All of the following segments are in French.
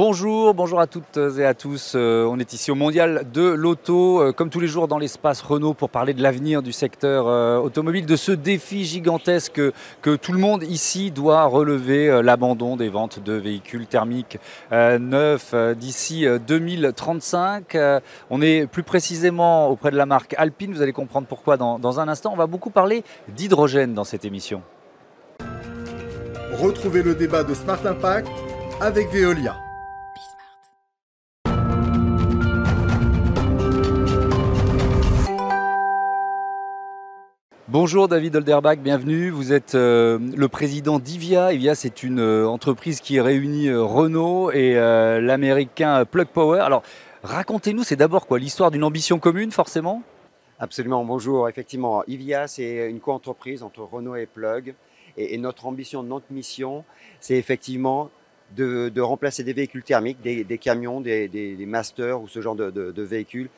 Bonjour, bonjour à toutes et à tous. Euh, on est ici au Mondial de l'Auto, euh, comme tous les jours dans l'espace Renault, pour parler de l'avenir du secteur euh, automobile, de ce défi gigantesque que tout le monde ici doit relever, l'abandon des ventes de véhicules thermiques neufs d'ici 2035. On est plus précisément auprès de la marque Alpine, vous allez comprendre pourquoi dans, dans un instant. On va beaucoup parler d'hydrogène dans cette émission. Retrouvez le débat de Smart Impact avec Veolia. Bonjour David Olderbach, bienvenue. Vous êtes euh, le président d'IVIA. IVIA, c'est une euh, entreprise qui réunit euh, Renault et l'américain Plug Power. Alors, racontez-nous, c'est d'abord quoi L'histoire d'une ambition commune, forcément? Absolument, bonjour. Effectivement, IVIA, c'est une co-entreprise entre Renault et Plug. Et, notre ambition, notre mission, c'est effectivement de, remplacer des véhicules thermiques, des, camions, des, masters ou ce genre de véhicules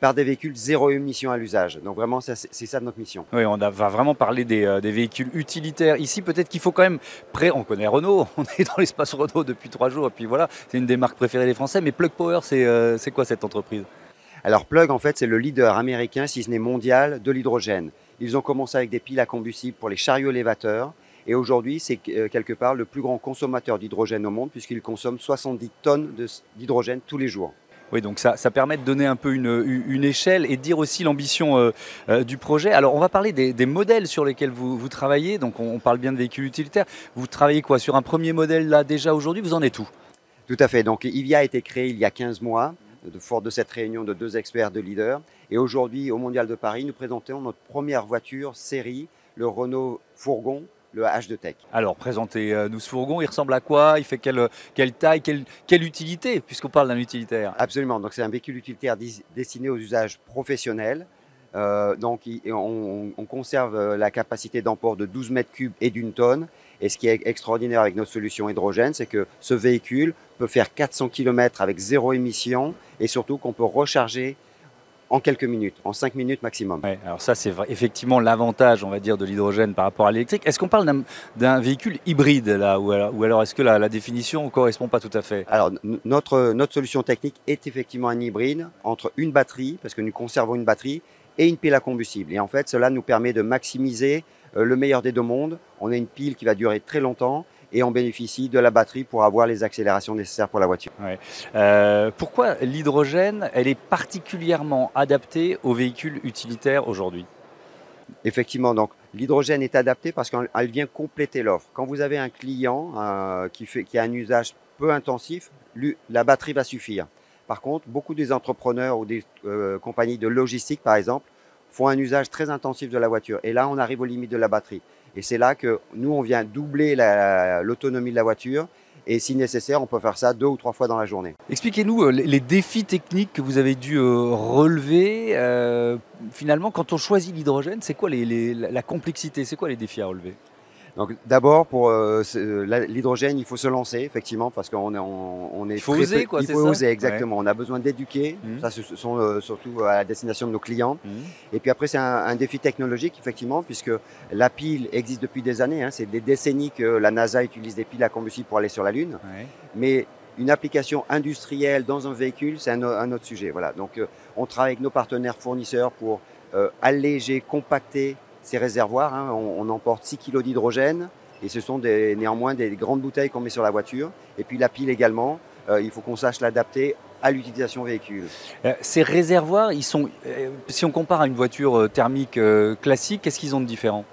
par des véhicules zéro émission à l'usage. Donc vraiment, c'est ça notre mission. Oui, on va vraiment parler euh, des, véhicules utilitaires. Ici, peut-être qu'il faut quand même... Pré on connaît Renault, on est dans l'espace Renault depuis trois jours, et puis voilà, c'est une des marques préférées des Français. Mais Plug Power, c'est euh, quoi cette entreprise? Alors Plug, en fait, c'est le leader américain, si ce n'est mondial, de l'hydrogène. Ils ont commencé avec des piles à combustible pour les chariots élévateurs. Et aujourd'hui, c'est euh, quelque part le plus grand consommateur d'hydrogène au monde, puisqu'il consomme 70 tonnes d'hydrogène tous les jours. Oui, donc ça, permet de donner un peu une, échelle et de dire aussi l'ambition euh, euh, du projet. Alors, on va parler des, modèles sur lesquels vous, travaillez. Donc, on, parle bien de véhicules utilitaires. Vous travaillez quoi Sur un premier modèle là déjà aujourd'hui? Vous en êtes où? Tout à fait. Donc, IVIA a été créé il y a 15 mois, de, fort de cette réunion de deux experts, de leaders. Et aujourd'hui, au Mondial de Paris, nous présentons notre première voiture série, le Renault Fourgon le H de Tech. Alors, présentez-nous ce fourgon. Il ressemble à quoi? Il fait quelle, quelle taille quelle, quelle, utilité, puisqu'on parle d'un utilitaire Absolument. Donc, c'est un véhicule utilitaire destiné aux usages professionnels. Euh, donc, on, on, conserve euh, la capacité d'emport de 12 mètres cubes et d'une tonne. Et ce qui est extraordinaire avec notre solution hydrogène, c'est que ce véhicule peut faire 400 km avec zéro émission et surtout qu'on peut recharger en quelques minutes, en cinq minutes maximum. alors ça, c'est effectivement l'avantage, on va dire, de l'hydrogène par rapport à l'électrique. Est-ce qu'on parle d'un véhicule hybride là, ou alors, est-ce que la, définition ne correspond pas tout à fait? Alors notre, notre solution technique est effectivement un hybride entre une batterie, parce que nous conservons une batterie, et une pile à combustible. Et en fait, cela nous permet de maximiser euh, le meilleur des deux mondes. On a une pile qui va durer très longtemps et on bénéficie de la batterie pour avoir les accélérations nécessaires pour la voiture. Euh, pourquoi l'hydrogène, elle est particulièrement adaptée aux véhicules utilitaires aujourd'hui? Effectivement, donc l'hydrogène est adapté parce qu'elle vient compléter l'offre. Quand vous avez un client euh, qui, fait, qui a un usage peu intensif, la batterie va suffire. Par contre, beaucoup des entrepreneurs ou des euh, compagnies de logistique, par exemple, font un usage très intensif de la voiture. Et là, on arrive aux limites de la batterie. Et c'est là que nous, on vient doubler l'autonomie de la voiture. Et si nécessaire, on peut faire ça deux ou trois fois dans la journée. Expliquez-nous euh, les défis techniques que vous avez dû euh, relever. Euh, finalement, quand on choisit l'hydrogène, c'est quoi la complexité? C'est quoi les défis à relever? Donc d'abord pour euh, l'hydrogène, il faut se lancer effectivement parce qu'on est on, est il faut oser quoi, il faut oser exactement. On a besoin d'éduquer, mmh. ça ce sont euh, surtout à la destination de nos clients. Mmh. Et puis après c'est un, défi technologique effectivement puisque la pile existe depuis des années. Hein, c'est des décennies que la NASA utilise des piles à combustible pour aller sur la Lune. Mais une application industrielle dans un véhicule, c'est un, autre sujet. Voilà. Donc euh, on travaille avec nos partenaires fournisseurs pour alléger, compacter ces réservoirs. Hein, on, emporte 6 kg d'hydrogène et ce sont néanmoins des grandes bouteilles qu'on met sur la voiture. Et puis la pile également, euh, il faut qu'on sache l'adapter à l'utilisation véhicule. Euh, ces réservoirs, ils sont, euh, si on compare à une voiture thermique classique, qu'est-ce qu'ils ont de différent?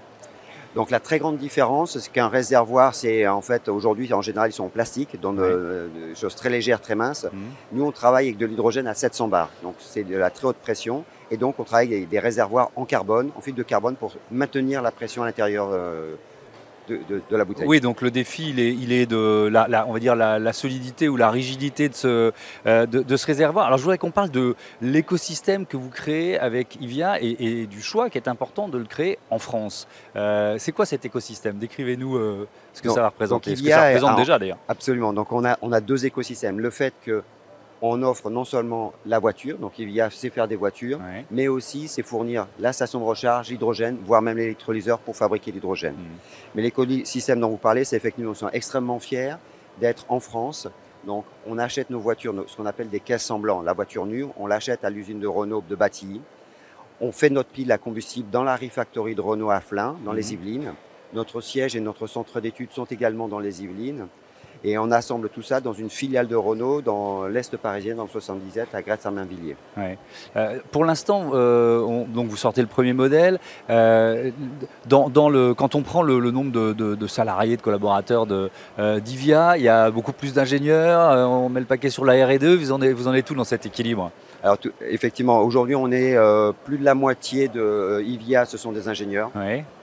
Donc la très grande différence, c'est qu'un réservoir, c'est en fait aujourd'hui en général ils sont en plastique, dans des choses très légères, très minces. Mmh. Nous on travaille avec de l'hydrogène à 700 bars, donc c'est de la très haute pression. Et donc, on travaille avec des réservoirs en carbone, en fibre de carbone, pour maintenir la pression à l'intérieur euh, de, la bouteille. Oui, donc le défi, il est, il est de, la, on va dire, la, solidité ou la rigidité de ce, euh, de, ce réservoir. Alors, je voudrais qu'on parle de l'écosystème que vous créez avec IVIA et, du choix qui est important de le créer en France. Euh, c'est quoi cet écosystème? Décrivez-nous ce que ça va représenter, ce que ça représente déjà d'ailleurs. Absolument. Donc, on a, on a deux écosystèmes. Le fait que on offre non seulement la voiture, donc il y a c'est faire des voitures, mais aussi c'est fournir la station de recharge, l'hydrogène, voire même l'électrolyseur pour fabriquer l'hydrogène. Hmm. Mais l'écosystème dont vous parlez, c'est effectivement, nous sommes extrêmement fiers d'être en France Donc, on achète nos voitures, ce qu'on appelle des caisses semblantes. La voiture nue, on l'achète à l'usine de Renault de Bâtilly. On fait notre pile à combustible dans la refactory de Renault à Flins, dans les mhm. Yvelines. Notre siège et notre centre d'études sont également dans les Yvelines. Et on assemble tout ça dans une filiale de Renault dans l'Est parisien, dans le 77, à Gretz-Armainvilliers. Ouais. Euh, pour l'instant, euh, donc vous sortez le premier modèle. Euh, dans, le, quand on prend le, nombre de, salariés, de collaborateurs d'IVIA, il y a beaucoup plus d'ingénieurs. on met le paquet sur la R&D. Vous en, êtes, vous en êtes tout dans cet équilibre? Alors effectivement, aujourd'hui on est plus de la moitié de IVIA, ce sont des ingénieurs.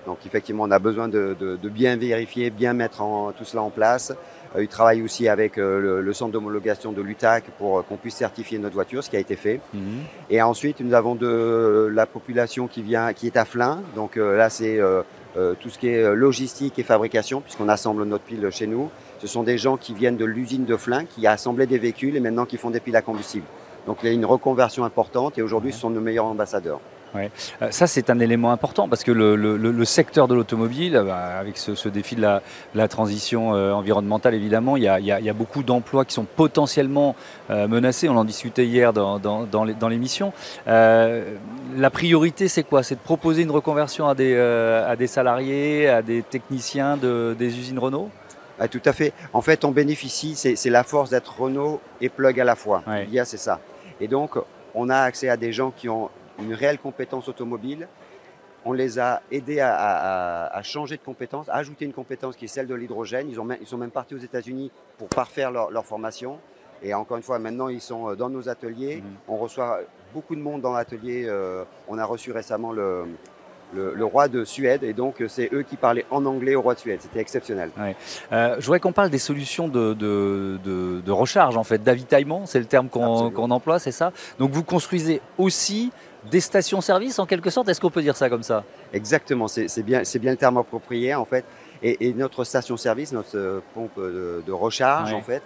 Donc effectivement, on a besoin de, bien vérifier, bien mettre tout cela en place. Euh, il travaille aussi avec euh, le, centre d'homologation de l'UTAC pour euh, qu'on puisse certifier notre voiture, ce qui a été fait. Mhm. Et ensuite, nous avons de la population qui vient, qui est à Flins. Donc là, c'est tout ce qui est logistique et fabrication, puisqu'on assemble notre pile chez nous. Ce sont des gens qui viennent de l'usine de Flins, qui a assemblé des véhicules et maintenant qui font des piles à combustible. Donc il y a une reconversion importante et aujourd'hui, ce sont nos meilleurs ambassadeurs. Euh, ça, c'est un élément important parce que le, secteur de l'automobile, bah, avec ce, défi de la, transition euh, environnementale, évidemment, il y a, beaucoup d'emplois qui sont potentiellement euh, menacés. On en discutait hier dans, dans, l'émission. la priorité, c'est quoi? C'est de proposer une reconversion à des, à des salariés, à des techniciens de, des usines Renault? Ah, tout à fait. En fait, on bénéficie, c'est la force d'être Renault et Plug à la fois. Il y a, c'est ça. Et donc, on a accès à des gens qui ont une réelle compétence automobile. On les a aidés à, changer de compétence, à ajouter une compétence qui est celle de l'hydrogène. Ils, ils, sont même partis aux États-Unis pour parfaire leur, formation. Et encore une fois, maintenant, ils sont euh, dans nos ateliers. Mhm. On reçoit beaucoup de monde dans l'atelier. Euh, on a reçu récemment le, le, roi de Suède, et donc c'est eux qui parlaient en anglais au roi de Suède. C'était exceptionnel. Euh, je voudrais qu'on parle des solutions de, de, recharge, en fait, d'avitaillement, c'est le terme qu'on emploie, c'est ça? Donc vous construisez aussi des stations-service en quelque sorte? Est-ce qu'on peut dire ça comme ça? Exactement, c'est bien, bien le terme approprié en fait. Et, notre station-service, notre euh, pompe de, recharge en fait,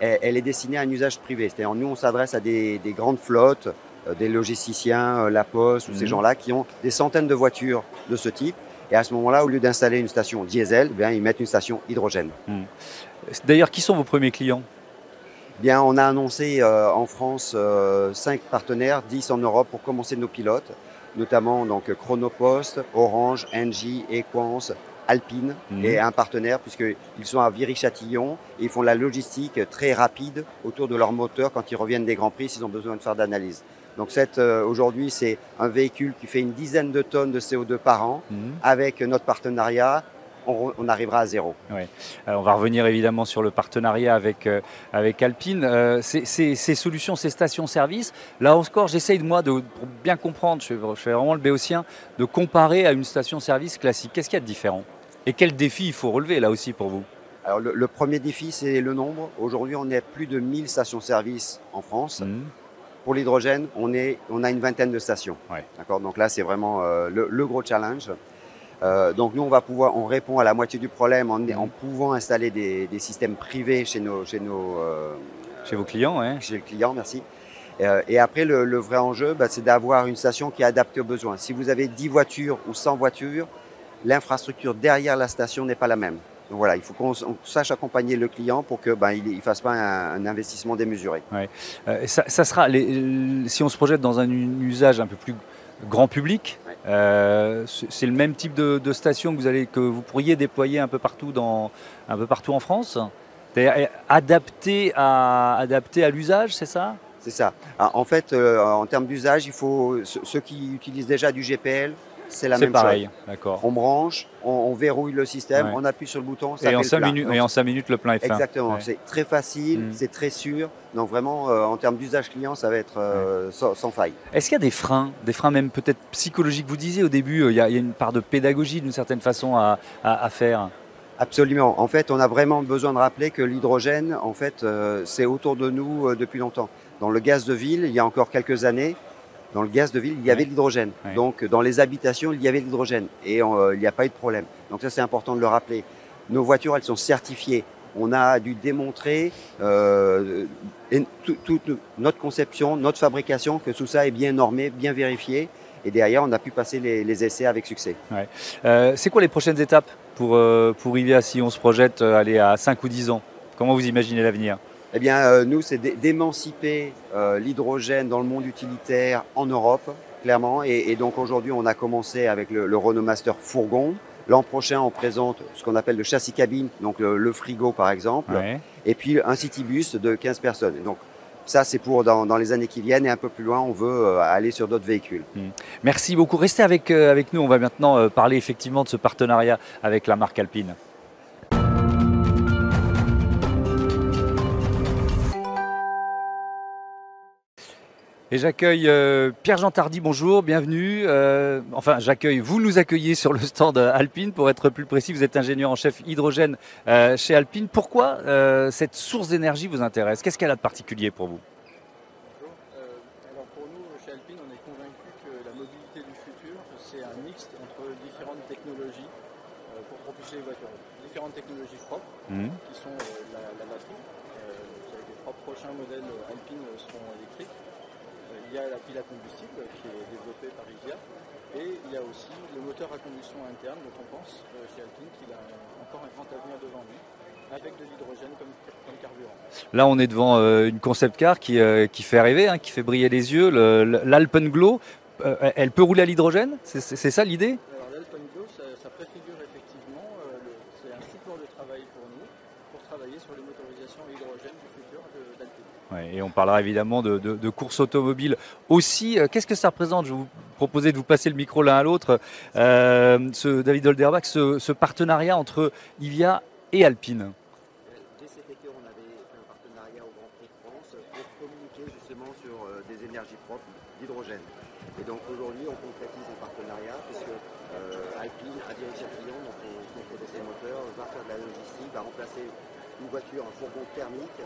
elle, est destinée à un usage privé. C'est-à-dire nous on s'adresse à des, grandes flottes, euh, des logisticiens, euh, la Poste ou ces mhm. gens-là qui ont des centaines de voitures de ce type. Et à ce moment-là, au lieu d'installer une station diesel, eh ils mettent une station hydrogène. Mhm. D'ailleurs, qui sont vos premiers clients? Bien, on a annoncé euh, en France euh, 5 partenaires, 10 en Europe pour commencer nos pilotes, notamment donc Chronopost, Orange, Engie, Equance, Alpine mhm. et un partenaire puisqu'ils sont à Viry-Châtillon et ils font la logistique très rapide autour de leur moteur quand ils reviennent des Grands Prix s'ils ont besoin de faire d'analyse. Donc euh, aujourd'hui, c'est un véhicule qui fait une dizaine de tonnes de CO2 par an. Mhm. Avec notre partenariat, on, arrivera à zéro. Euh, on va revenir évidemment sur le partenariat avec, euh, avec Alpine. Euh, ces, solutions, ces stations-service, là encore, j'essaye de moi, de, pour bien comprendre, je, fais vraiment le béotien, de comparer à une station-service classique. Qu'est-ce qu'il y a de différent? Et quel défi il faut relever là aussi pour vous? Alors le, premier défi, c'est le nombre. Aujourd'hui, on est à plus de 1000 stations-service en France. Mmh. Pour l'hydrogène, on, on a une vingtaine de stations. D'accord? Donc là, c'est vraiment le, gros challenge. Euh, donc nous, on va pouvoir, on répond à la moitié du problème en, en pouvant installer des, des, systèmes privés chez nos, chez nos, euh, chez vos clients, ouais. Chez le client, merci. Euh, et après, le, le vrai enjeu, bah, c'est d'avoir une station qui est adaptée aux besoins. Si vous avez 10 voitures ou 100 voitures, l'infrastructure derrière la station n'est pas la même. Donc voilà, il faut qu'on sache accompagner le client pour que ben, il, fasse pas un, investissement démesuré. Ouais. Euh, ça, ça, sera, les, si on se projette dans un usage un peu plus grand public. Euh, c'est le même type de, station que vous, allez, que vous pourriez déployer un peu partout, dans, un peu partout en France? Adapté à, adapté à l'usage, c'est ça? C'est ça. Ah, en fait, euh, en termes d'usage, il faut ceux qui utilisent déjà du GPL, c'est la même pareil, d'accord. On branche, on, verrouille le système, on appuie sur le bouton, ça et, en 5 minutes, et en 5 minutes, le plein est fait. Exactement, c'est très facile, mm. c'est très sûr. Donc vraiment, euh, en termes d'usage client, ça va être euh, sans, faille. Est-ce qu'il y a des freins, des freins même peut-être psychologiques? Vous disiez au début, euh, il y, a, une part de pédagogie d'une certaine façon à, faire. Absolument. En fait, on a vraiment besoin de rappeler que l'hydrogène, en fait, c'est autour de nous depuis longtemps. Dans le gaz de ville, il y a encore quelques années, dans le gaz de ville, il y avait de l'hydrogène. Donc dans les habitations, il y avait de l'hydrogène et euh, il n'y a pas eu de problème. Donc ça c'est important de le rappeler. Nos voitures, elles sont certifiées. On a dû démontrer euh, toute notre conception, notre fabrication, que tout ça est bien normé, bien vérifié. Et derrière, on a pu passer les, essais avec succès. Euh, c'est quoi les prochaines étapes pour, pour à si on se projette aller à 5 ou 10 ans? Comment vous imaginez l'avenir? Eh bien, nous, c'est d'émanciper l'hydrogène dans le monde utilitaire en Europe, clairement. Et, donc aujourd'hui, on a commencé avec le, Renault Master fourgon. L'an prochain, on présente ce qu'on appelle le châssis cabine, donc le, frigo par exemple, et puis un citybus de 15 personnes. Donc ça, c'est pour dans, les années qui viennent et un peu plus loin, on veut euh, aller sur d'autres véhicules. Hmm. Merci beaucoup. Restez avec, euh, avec nous. On va maintenant euh, parler effectivement de ce partenariat avec la marque Alpine. Et j'accueille euh, Pierre-Jean Tardy, bonjour, bienvenue. Euh, enfin, j'accueille, vous nous accueillez sur le stand Alpine, pour être plus précis, vous êtes ingénieur en chef hydrogène euh, chez Alpine. Pourquoi cette source d'énergie vous intéresse? Qu'est-ce qu'elle a de particulier pour vous? Bonjour. alors pour nous, chez Alpine, on est convaincu que la mobilité du futur, c'est un mix entre différentes technologies pour propulser les voitures. Différentes technologies propres, mmh. qui sont la, la batterie. les trois prochains modèles Alpine seront électriques il y a la pile à combustible qui est développée par IVIA et il y a aussi le moteur à combustion interne dont on pense euh, chez Alpine qu'il a encore un grand avenir devant lui avec de l'hydrogène comme, carburant. Là, on est devant euh, une concept car qui, euh, qui fait rêver, hein, qui fait briller les yeux, l'Alpenglow. elle peut rouler à l'hydrogène? C'est ça l'idée? Alors l'Alpenglow, ça, ça, préfigure effectivement, c'est un support de travail pour nous, pour travailler sur les motorisations à hydrogène du futur d'Alpine et on parlera évidemment de, de, courses automobiles aussi. Euh, qu'est-ce que ça représente? Je vais vous proposer de vous passer le micro l'un à l'autre. Euh, ce David Olderbach, ce, ce, partenariat entre Ivia et Alpine. Dès cet été, on avait fait un partenariat au Grand Prix de France pour communiquer justement sur euh, des énergies propres, d'hydrogène. Et donc aujourd'hui, on concrétise un partenariat puisque Alpine, à direction client, donc on, on ses moteurs, va faire de la logistique, va remplacer une voiture, un fourgon thermique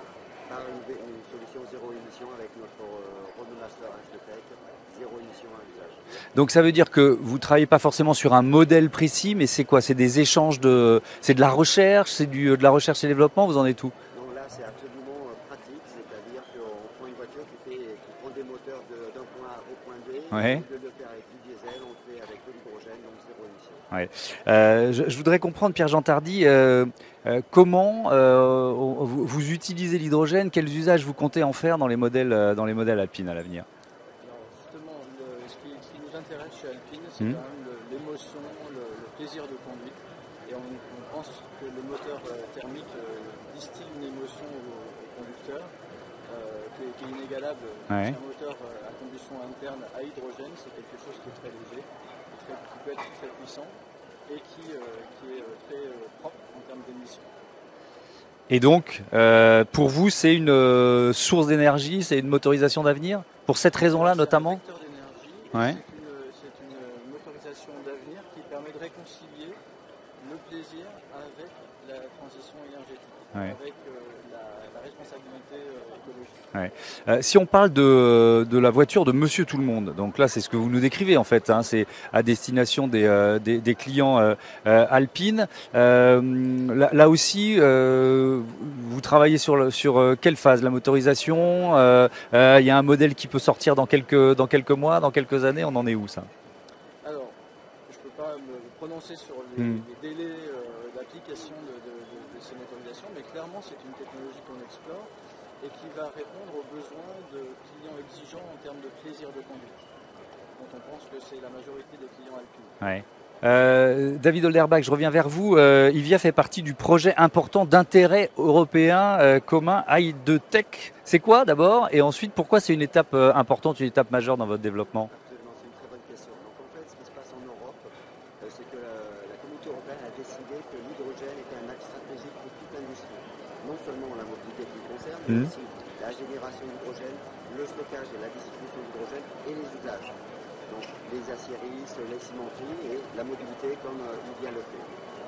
une, solution zéro émission avec notre euh, Renault Master zéro émission à usage. Donc ça veut dire que vous ne travaillez pas forcément sur un modèle précis, mais c'est quoi? C'est des échanges de. C'est de la recherche, c'est du, de la recherche et développement, vous en êtes où? Non, là c'est absolument euh, pratique, c'est-à-dire qu'on prend une voiture qui, fait, qui prend des moteurs d'un point A au point B, ouais. de le faire avec du diesel, on le fait avec de l'hydrogène, donc zéro émission. Ouais. Euh, je, je, voudrais comprendre, Pierre-Jean Tardy, euh, euh, comment euh, vous, utilisez l'hydrogène Quels usages vous comptez en faire dans les modèles, dans les modèles Alpine à l'avenir? Justement, ce, qui, nous intéresse chez Alpine, c'est quand même l'émotion, le, plaisir de conduite. Et on, pense que le moteur thermique distille une émotion au, conducteur qui, est, inégalable. Un moteur à combustion interne à hydrogène, c'est quelque chose qui est très léger, peut être très puissant et qui, euh, qui est euh, très euh, propre en termes d'émissions. Et donc, pour vous, c'est une source d'énergie, c'est une motorisation d'avenir? Pour cette raison-là, notamment? ouais. C'est une, une, motorisation d'avenir qui permet de réconcilier le plaisir avec la transition énergétique, ouais. avec responsabilité écologique. Euh, si on parle de, de, la voiture de Monsieur Tout le Monde, donc là c'est ce que vous nous décrivez en fait, hein, c'est à destination des, euh, des, des clients euh, euh alpines. Là, là, aussi, vous travaillez sur, sur quelle phase? La motorisation Il y a un modèle qui peut sortir dans quelques, dans quelques mois, dans quelques années, on en est où ça? Alors, je ne peux pas me prononcer sur les, hmm. les délais d'application de, de, de, ces motorisations, mais clairement c'est une technologie et qui va répondre aux besoins de clients exigeants en termes de plaisir de conduite, dont on pense que c'est la majorité des clients alpines. Euh, David Olderbach, je reviens vers vous. Euh, IVIA fait partie du projet important d'intérêt européen euh, commun i2Tech. C'est quoi d'abord? Et ensuite, pourquoi c'est une étape euh, importante, une étape majeure dans votre développement? Absolument, c'est une très bonne question. Donc en fait, ce qui se passe en Europe, c'est que la, la communauté européenne a décidé que l'hydrogène était un axe stratégique pour toute l'industrie. Non seulement la mobilité qui concerne, mais mmh. aussi la génération d'hydrogène, le stockage et la distribution d'hydrogène et les usages. Donc les aciéries, les cimenteries et la mobilité comme euh, IVIA le fait.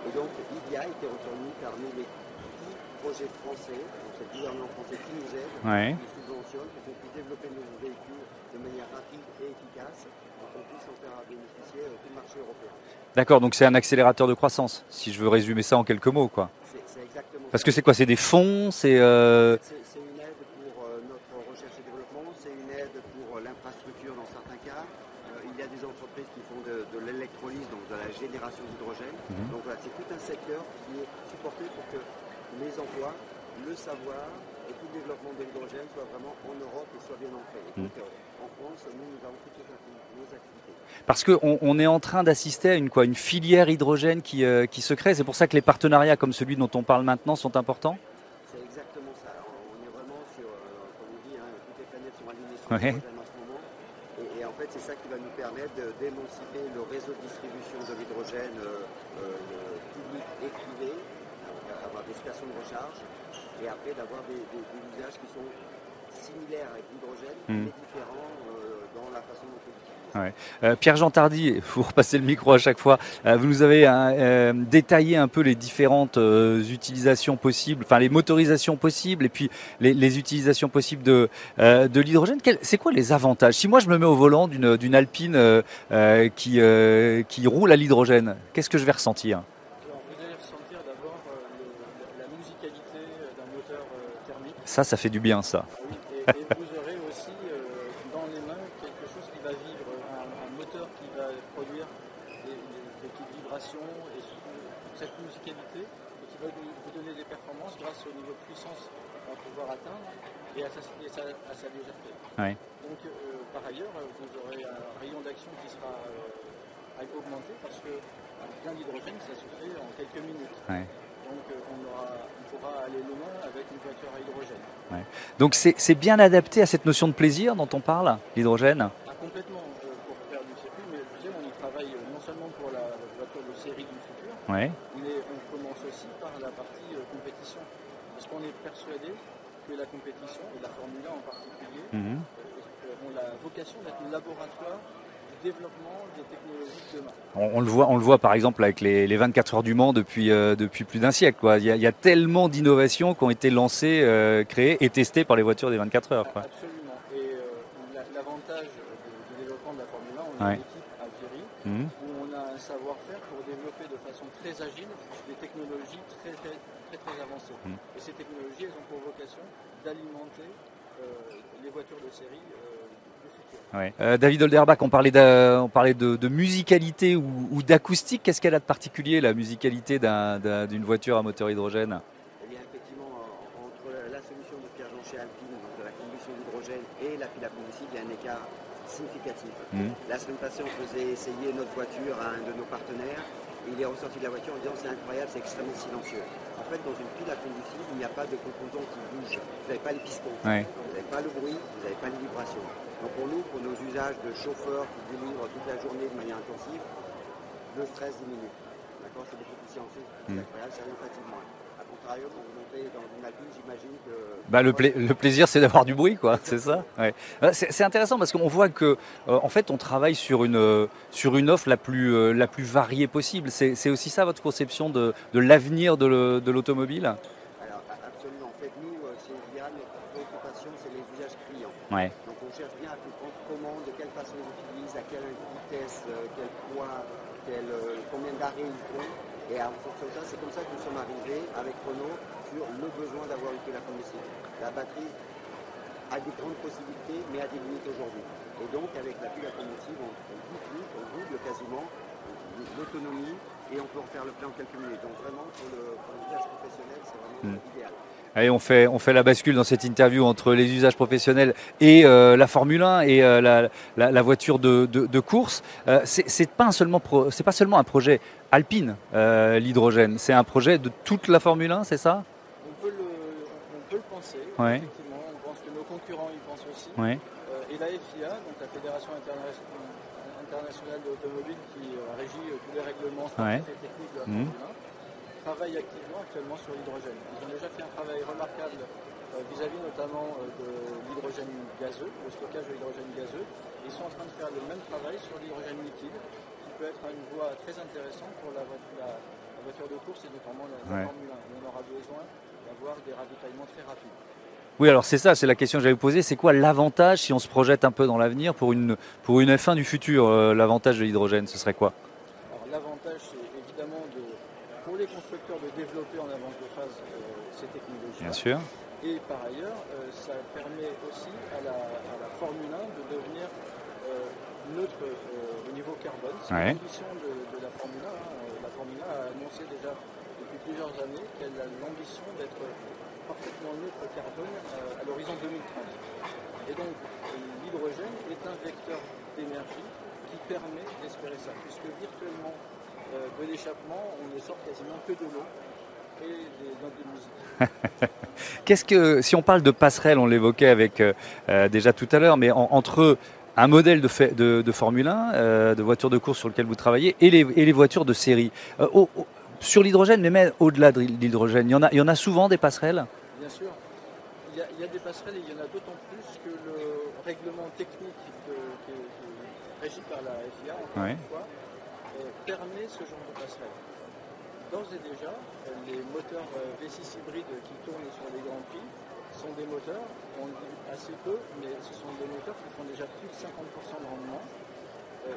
Et donc IVIA a été retenu parmi les 10 projets français, donc c'est le gouvernement français qui nous aide, ouais. qui nous subventionne pour qu'on puisse développer nos véhicules de manière rapide et efficace pour qu'on puisse en faire bénéficier euh, tout le marché européen. D'accord, donc c'est un accélérateur de croissance, si je veux résumer ça en quelques mots. quoi. C'est exactement Parce que c'est quoi C'est des fonds C'est euh... une aide pour euh, notre recherche et développement, c'est une aide pour euh, l'infrastructure dans certains cas. Euh, il y a des entreprises qui font de, de l'électrolyse, donc de la génération d'hydrogène. -hmm. Donc voilà, c'est tout un secteur qui est supporté pour que les emplois, le savoir et tout le développement de l'hydrogène soit vraiment en Europe et soit bien ancré. Mm. Donc, en France, nous, nous avons toutes nos activités. Parce qu'on on est en train d'assister à une, quoi, une filière hydrogène qui, qui se crée. C'est pour ça que les partenariats comme celui dont on parle maintenant sont importants C'est exactement ça. on est vraiment sur, comme on dit, hein, toutes les planètes sont alignées sur l'hydrogène en ce moment. Et, et en fait, c'est ça qui va nous permettre d'émanciper le réseau de distribution de l'hydrogène public et privé, des stations de recharge et après d'avoir des, usages qui sont similaires avec l'hydrogène, hmm. mais différents euh, dans la façon dont on l'utilise. Euh, Pierre-Jean Tardy, vous repassez le micro à chaque fois, euh, vous nous avez détaillé un peu les différentes utilisations possibles, enfin les motorisations possibles et puis les, utilisations possibles de, de l'hydrogène. C'est quoi les avantages? Si moi je me mets au volant d'une Alpine qui, qui roule à l'hydrogène, qu'est-ce que je vais ressentir? Ça, ça fait du bien, ça. et, vous aurez aussi euh, dans les mains quelque chose qui va vivre, un, moteur qui va produire des, petites vibrations et cette musicalité et qui va vous, donner des performances grâce au niveau de puissance qu'on va pouvoir atteindre et à sa, légèreté. Donc, euh, par ailleurs, vous aurez un rayon d'action qui sera euh, augmenté parce que plein d'hydrogène, ça se fait en quelques minutes. Donc on, pourra aller loin avec une voiture à hydrogène. Donc c'est bien adapté à cette notion de plaisir dont on parle, l'hydrogène? Ah, Complètement, euh, pour faire du circuit, mais je on y travaille euh, non seulement pour la voiture de série du futur, mais on commence aussi par la partie euh, compétition. Parce qu'on est persuadé que la compétition, et la Formule 1 en particulier, mhm. ont la vocation d'être un laboratoire développement des technologies de demain. On, le voit, on le voit par exemple avec les, 24 heures du Mans depuis, euh, depuis plus d'un siècle. Quoi. Il, y a, tellement d'innovations qui ont été lancées, euh, créées et testées par les voitures des 24 heures. Quoi. Absolument. Et euh, l'avantage du développement de la Formule 1, on a une équipe à Viry mmh. où on a un savoir-faire pour développer de façon très agile des technologies très très, très, très avancées. Mmh. Et ces technologies, elles ont pour vocation d'alimenter les voitures de série euh, David Olderbach, on parlait de, on parlait de, musicalité ou, d'acoustique. Qu'est-ce qu'elle a de particulier, la musicalité d'une voiture à moteur hydrogène? Eh bien, effectivement, entre la solution de Pierre-Jean chez Alpine, donc de la combustion d'hydrogène, et la pile à combustible, il y a un écart significatif. Mmh. La semaine passée, on faisait essayer notre voiture à un de nos partenaires. Il est ressorti de la voiture en disant c'est incroyable, c'est extrêmement silencieux. En fait, dans une pile à combustible, il n'y a pas de composants qui bougent. Vous n'avez pas les pistons, vous n'avez pas le bruit, vous n'avez pas les vibrations. Donc pour nous, pour nos usages de chauffeurs qui délivrent toute la journée de manière intensive, le stress diminue. D'accord? C'est beaucoup plus silencieux, c'est mmh. incroyable, ça rien fatigue moins. A contrario, quand vous montez dans une Alpine, j'imagine que... Bah, le, le, plaisir, c'est d'avoir du bruit, quoi, c'est ça? Ouais. Euh, c'est intéressant parce qu'on voit que, euh, en fait, on travaille sur une, euh, sur une offre la plus, la plus variée possible. C'est aussi ça votre conception de, de l'avenir de l'automobile? Alors, absolument. En fait, nous, chez Vian, notre préoccupation, c'est les usages clients. Ouais cherche bien à comprendre comment, de quelle façon ils utilisent, à quelle vitesse, euh, quel poids, quel, euh, combien d'arrêts ils font. Et en fonction de ça, c'est comme ça que nous sommes arrivés avec Renault sur le besoin d'avoir une pile à combustible. La batterie a des grandes possibilités, mais a des limites aujourd'hui. Et donc, avec la pile à combustible, on, on on double quasiment l'autonomie et on peut en faire le plein en quelques minutes. Donc vraiment, pour le, pour professionnel, c'est vraiment hmm. idéal. Allez, on fait, on fait la bascule dans cette interview entre les usages professionnels et euh, la Formule 1 et euh, la, la, voiture de, de, course. Euh, c'est pas seulement c'est pas seulement un projet alpine l'hydrogène, c'est un projet de toute la Formule 1, c'est ça? On peut, le, on peut le penser. Effectivement, on pense que nos concurrents y pensent aussi. et la FIA, donc la Fédération internationale de l'automobile qui régit tous les règlements techniques de la mmh. Formule 1 travaillent activement actuellement sur l'hydrogène. Ils ont déjà fait un travail remarquable euh, vis-à-vis notamment euh, de l'hydrogène gazeux, le stockage de l'hydrogène gazeux. Ils sont en train de faire le même travail sur l'hydrogène liquide, qui peut être une voie très intéressante pour la, voiture de course et notamment la, Formule 1. On aura besoin d'avoir des ravitaillements très rapides. Oui, alors c'est ça, c'est la question que j'allais vous poser. C'est quoi l'avantage si on se projette un peu dans l'avenir pour une, pour une F1 du futur euh, L'avantage de l'hydrogène, ce serait quoi? L'avantage, c'est évidemment de pour les constructeurs de développer en avance de phase euh, ces technologies. Bien sûr. Et par ailleurs, euh, ça permet aussi à la, Formule 1 de devenir euh, neutre au niveau carbone. C'est l'ambition de, la Formule 1. Hein. La Formule 1 a annoncé déjà depuis plusieurs années qu'elle a l'ambition d'être parfaitement neutre carbone à l'horizon 2030. Et donc l'hydrogène est un vecteur d'énergie qui permet d'espérer ça, puisque virtuellement de l'échappement, on ne sort quasiment que de l'eau et des notes de musique. Qu'est-ce que, si on parle de passerelle, on l'évoquait avec déjà tout à l'heure, mais entre un modèle de, de, Formule 1, euh, de voiture de course sur lequel vous travaillez, et les, et voitures de série. Euh, sur l'hydrogène, mais même au-delà de l'hydrogène, il y, en a, il y en a souvent des passerelles? Bien sûr. Il y, a, il y a des passerelles et il y en a d'autant plus que le règlement technique qui est régi par la FIA, encore une fois, euh, permet ce genre de passerelle. D'ores et déjà, les moteurs V6 hybrides qui tournent sur les Grands Prix sont des moteurs, on le dit assez peu, mais ce sont des moteurs qui font déjà plus de 50% de rendement, euh,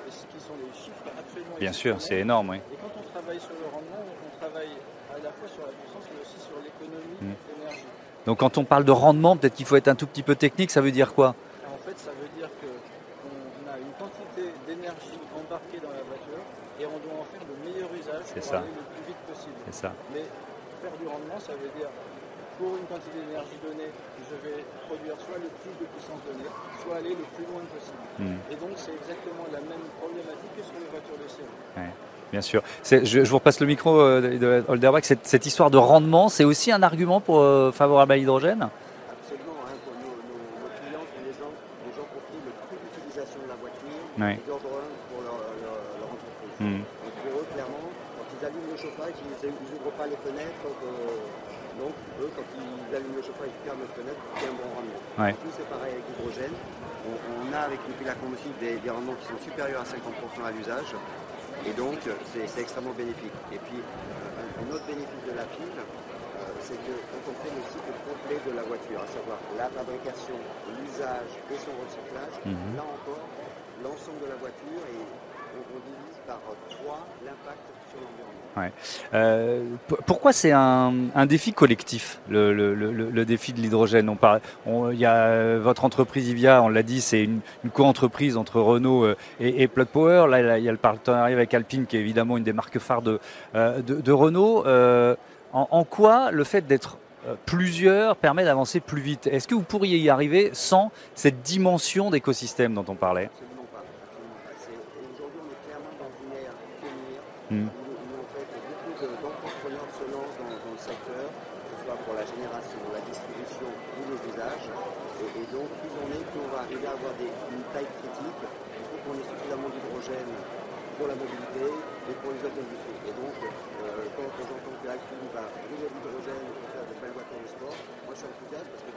ce qui sont des chiffres absolument Bien sûr, c'est énorme, oui. Et quand on travaille sur le rendement, on travaille à la fois sur la puissance, mais aussi sur l'économie mm. d'énergie. Donc quand on parle de rendement, peut-être qu'il faut être un tout petit peu technique, ça veut dire quoi En fait, ça veut dire qu'on a une quantité d'énergie embarquée dans la voiture et on doit en faire le meilleur usage pour ça. aller le plus vite possible. C'est ça. Mais faire du rendement, ça veut dire pour une quantité d'énergie donnée, je vais produire soit le plus de puissance donnée, soit aller le plus loin possible. Hmm. Et donc c'est exactement la même problématique que sur les voitures de série. Bien sûr. Je, je, vous repasse le micro euh, de Holderbach. Cette, cette histoire de rendement, c'est aussi un argument pour, euh, favorable à l'hydrogène? Absolument. Hein, pour nos, nos, clients sont les gens, les gens pour qui le coût d'utilisation de la voiture est d'ordre 1 pour leur, leur, leur entreprise. Hmm. Donc pour eux, clairement, quand ils allument le chauffage, ils n'ouvrent pas les fenêtres. Donc, euh, eux, quand ils allument le chauffage, ils ferment les fenêtres, a un bon rendement. Ouais. Tout c'est pareil avec l'hydrogène. On, on, a avec depuis la combustible des, des, rendements qui sont supérieurs à 50% à l'usage. Et donc, c'est extrêmement bénéfique. Et puis, un, un, autre bénéfice de la pile, euh, c'est que quand on fait le cycle complet de la voiture, à savoir la fabrication, l'usage et son recyclage, -hmm. là encore, l'ensemble de la voiture et on, divise par 3 l'impact sur l'environnement. Ouais. Euh, pourquoi c'est un, un, défi collectif, le, le, le, le défi de l'hydrogène? On y a votre entreprise Ivia, on l'a dit, c'est une, une co-entreprise entre Renault euh, et, et, Plug Power. Là, il y a le partenariat avec Alpine, qui est évidemment une des marques phares de, euh, de, de Renault. Euh, en, en, quoi le fait d'être plusieurs permet d'avancer plus vite? Est-ce que vous pourriez y arriver sans cette dimension d'écosystème dont on parlait Absolument pas. Absolument pas. Aujourd'hui, on est clairement dans une ère Mmh. arriver à avoir des, une taille critique, il faut qu'on ait suffisamment d'hydrogène pour la mobilité et pour les autres industries. Et donc, euh, quand j'entends que Alpine va brûler l'hydrogène pour faire de belles voitures de sport, moi je suis enthousiaste parce que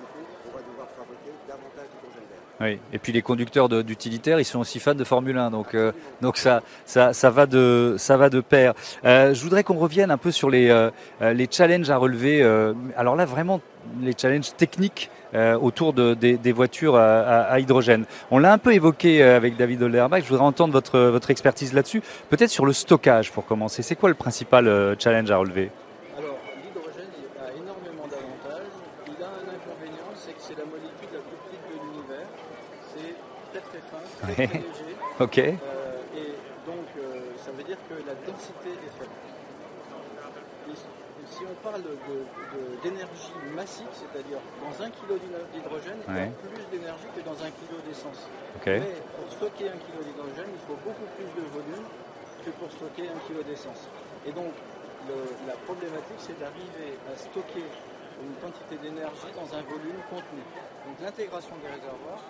on va devoir fabriquer davantage d'hydrogène vert. Oui, et puis les conducteurs d'utilitaires, ils sont aussi fans de Formule 1, donc, euh, donc ça, ça, ça, va de, ça va de pair. Euh, je voudrais qu'on revienne un peu sur les, euh, les challenges à relever. Alors là, vraiment, les challenges techniques euh, autour de, des, des, voitures à, à, à hydrogène. On l'a un peu évoqué avec David Olderbach, je voudrais entendre votre, votre expertise là-dessus. Peut-être sur le stockage pour commencer. C'est quoi le principal challenge à relever Alors, l'hydrogène a énormément d'avantages. Il a un inconvénient, c'est que c'est la molécule la plus petite de l'univers. C'est très ok. Euh, et donc, ça veut dire que la densité est faible si on parle d'énergie de, de, massive, c'est-à-dire dans un kilo d'hydrogène, il y a plus d'énergie que dans un kilo d'essence. Okay. Mais pour stocker un kilo d'hydrogène, il faut beaucoup plus de volume que pour stocker un kilo d'essence. Et donc, le, la problématique, c'est d'arriver à stocker une quantité d'énergie dans un volume contenu. Donc l'intégration des réservoirs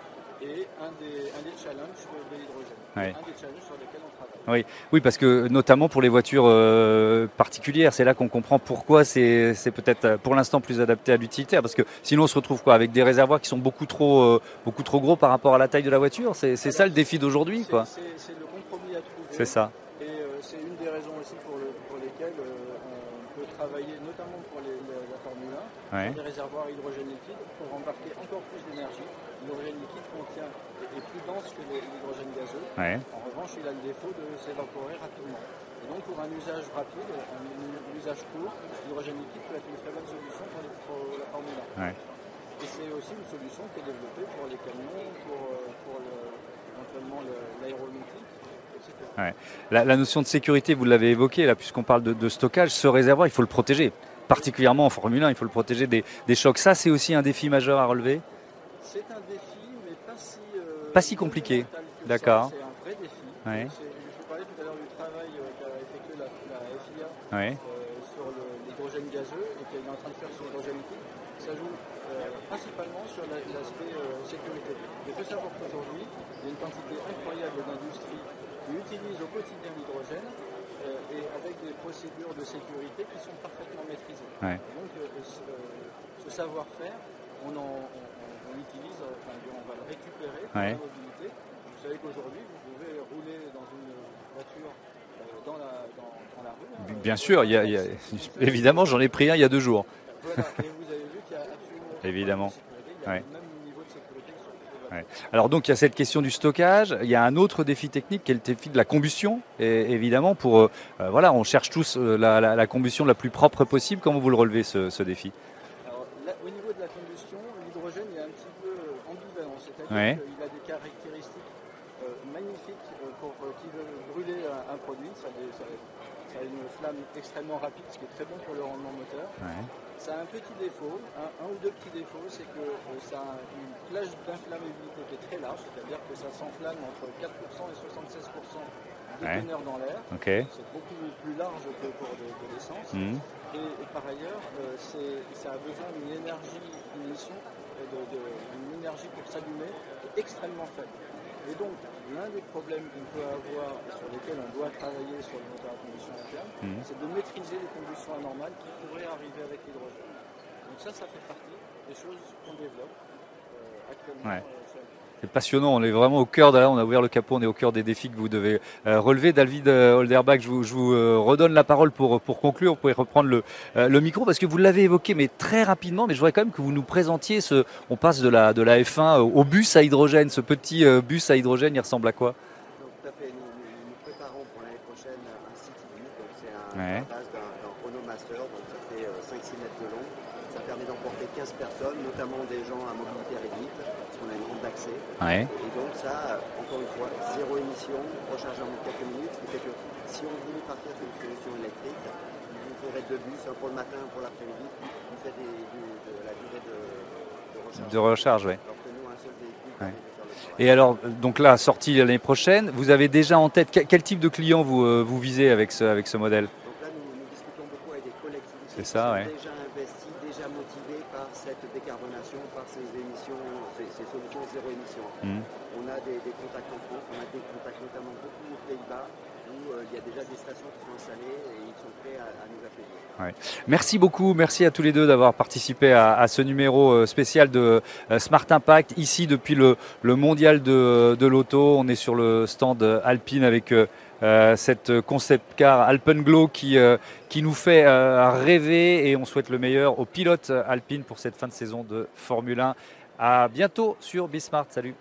est un des, un des challenges de l'hydrogène. Ouais. Un des challenges sur lesquels on travaille. Oui, oui parce que notamment pour les voitures euh, particulières, c'est là qu'on comprend pourquoi c'est peut-être euh, pour l'instant plus adapté à l'utilitaire. Parce que sinon on se retrouve quoi avec des réservoirs qui sont beaucoup trop, euh, beaucoup trop gros par rapport à la taille de la voiture. C'est ça le défi d'aujourd'hui. C'est le compromis à trouver. C'est ça. Et euh, c'est une des raisons aussi pour, le, pour lesquelles on peut travailler, notamment pour les, la Formule 1, ouais. des réservoirs hydrogène liquide pour embarquer encore plus d'énergie l'hydrogène liquide contient, est plus dense que l'hydrogène gazeux. Ouais. En revanche, il a le défaut de s'évaporer rapidement. Et donc, pour un usage rapide, un, usage court, l'hydrogène liquide peut être une très bonne solution pour, les, pour la Formule 1. Ouais. Et c'est aussi une solution qui est développée pour les camions, pour, euh, pour le, l'aéronautique. Ouais. La, la, notion de sécurité, vous l'avez évoqué, là, puisqu'on parle de, de, stockage, ce réservoir, il faut le protéger. particulièrement en Formule 1, il faut le protéger des, chocs. Ça, c'est aussi un défi majeur à relever C'est un défi, mais pas si, pas si compliqué. D'accord. C'est un vrai défi. Je parlais tout à l'heure du travail qu'a effectué la, FIA sur l'hydrogène gazeux et qu'elle est en train de faire sur l'hydrogène liquide. Ça joue principalement sur l'aspect sécurité. Il faut savoir qu'aujourd'hui, il y a une quantité incroyable d'industries qui utilisent au quotidien l'hydrogène euh, et avec des procédures de sécurité qui sont parfaitement maîtrisées. Donc euh, ce, savoir-faire, on, utilise, enfin, on va le récupérer pour la mobilité. Vous savez qu'aujourd'hui, vous pouvez rouler dans une voiture euh, dans la, dans, la rue. Hein. Bien sûr, il y a, évidemment, j'en ai pris un il y a deux jours. Voilà, et vous avez vu qu'il y a absolument évidemment. Alors donc il y a cette question du stockage, il y a un autre défi technique qui est le défi de la combustion. Et évidemment, pour euh, euh, voilà, on cherche tous euh, la, combustion la plus propre possible. Comment vous le relevez ce, défi Alors, Au niveau de la combustion, l'hydrogène est un petit peu c'est-à-dire qu'il a des caractéristiques magnifiques pour qui veut brûler un, produit. Ça, a une flamme extrêmement rapide, ce qui est très bon pour le rendement moteur. Ça a un petit défaut, un, ou deux petits défauts, c'est que euh, ça a une plage d'inflammabilité qui est très large, c'est-à-dire que ça s'enflamme entre 4% et 76% de teneur dans l'air. C'est beaucoup plus large que pour de, l'essence. Mhm. Et, par ailleurs, euh, ça a besoin d'une énergie, d'une mission, d'une énergie pour s'allumer extrêmement faible. Et donc, l'un des problèmes qu'on peut avoir, sur lesquels on doit travailler sur le moteur à combustion interne, mhm. c'est de maîtriser les combustions anormales qui pourraient arriver avec l'hydrogène. Donc ça, ça fait partie des choses qu'on développe euh, actuellement. Euh, c'est passionnant, on est vraiment au cœur, on a ouvert le capot, on est au cœur des défis que vous devez euh, relever. David euh, Holderbach, je vous, euh, redonne la parole pour, pour conclure, vous pouvez reprendre le, le micro parce que vous l'avez évoqué, mais très rapidement, mais je voudrais quand même que vous nous présentiez ce, on passe de la, de la F1 au bus à hydrogène, ce petit bus à hydrogène, il ressemble à quoi? Tout à fait, nous, préparons pour l'année prochaine un site donc c'est un, ouais. base d'un Renault Master, donc ça fait 5-6 mètres de long, ça permet d'emporter 15 personnes, notamment des gens à mobilité d'accès. Et donc ça, encore une fois, zéro émission, recharge en quelques minutes, ce qui fait que si on voulait partir sur une solution électrique, vous ferez deux bus, un pour le matin, un pour l'après-midi, vous faites des, de, la durée de, recharge. De recharge, oui. Et alors, donc là, sortie l'année prochaine, vous avez déjà en tête quel type de client vous, euh, vous visez avec ce, avec ce modèle? Donc là, nous, nous, discutons beaucoup avec des collectivités C'est ça, qui sont déjà investis, déjà motivés par cette décarbonation, ces émissions ces solutions zéro émission. Hmm. On a des, contacts en France, on a des contacts notamment beaucoup aux Pays-Bas où euh, il y a déjà des stations qui sont installées et ils sont prêts à, nous accueillir. Merci beaucoup, merci à tous les deux d'avoir participé à, ce numéro euh, spécial de euh, Smart Impact ici depuis le, mondial de, l'auto. On est sur le stand Alpine avec cette concept car Alpenglow qui, qui nous fait rêver et on souhaite le meilleur aux pilotes Alpine pour cette fin de saison de Formule 1. À bientôt sur Bismart. Salut.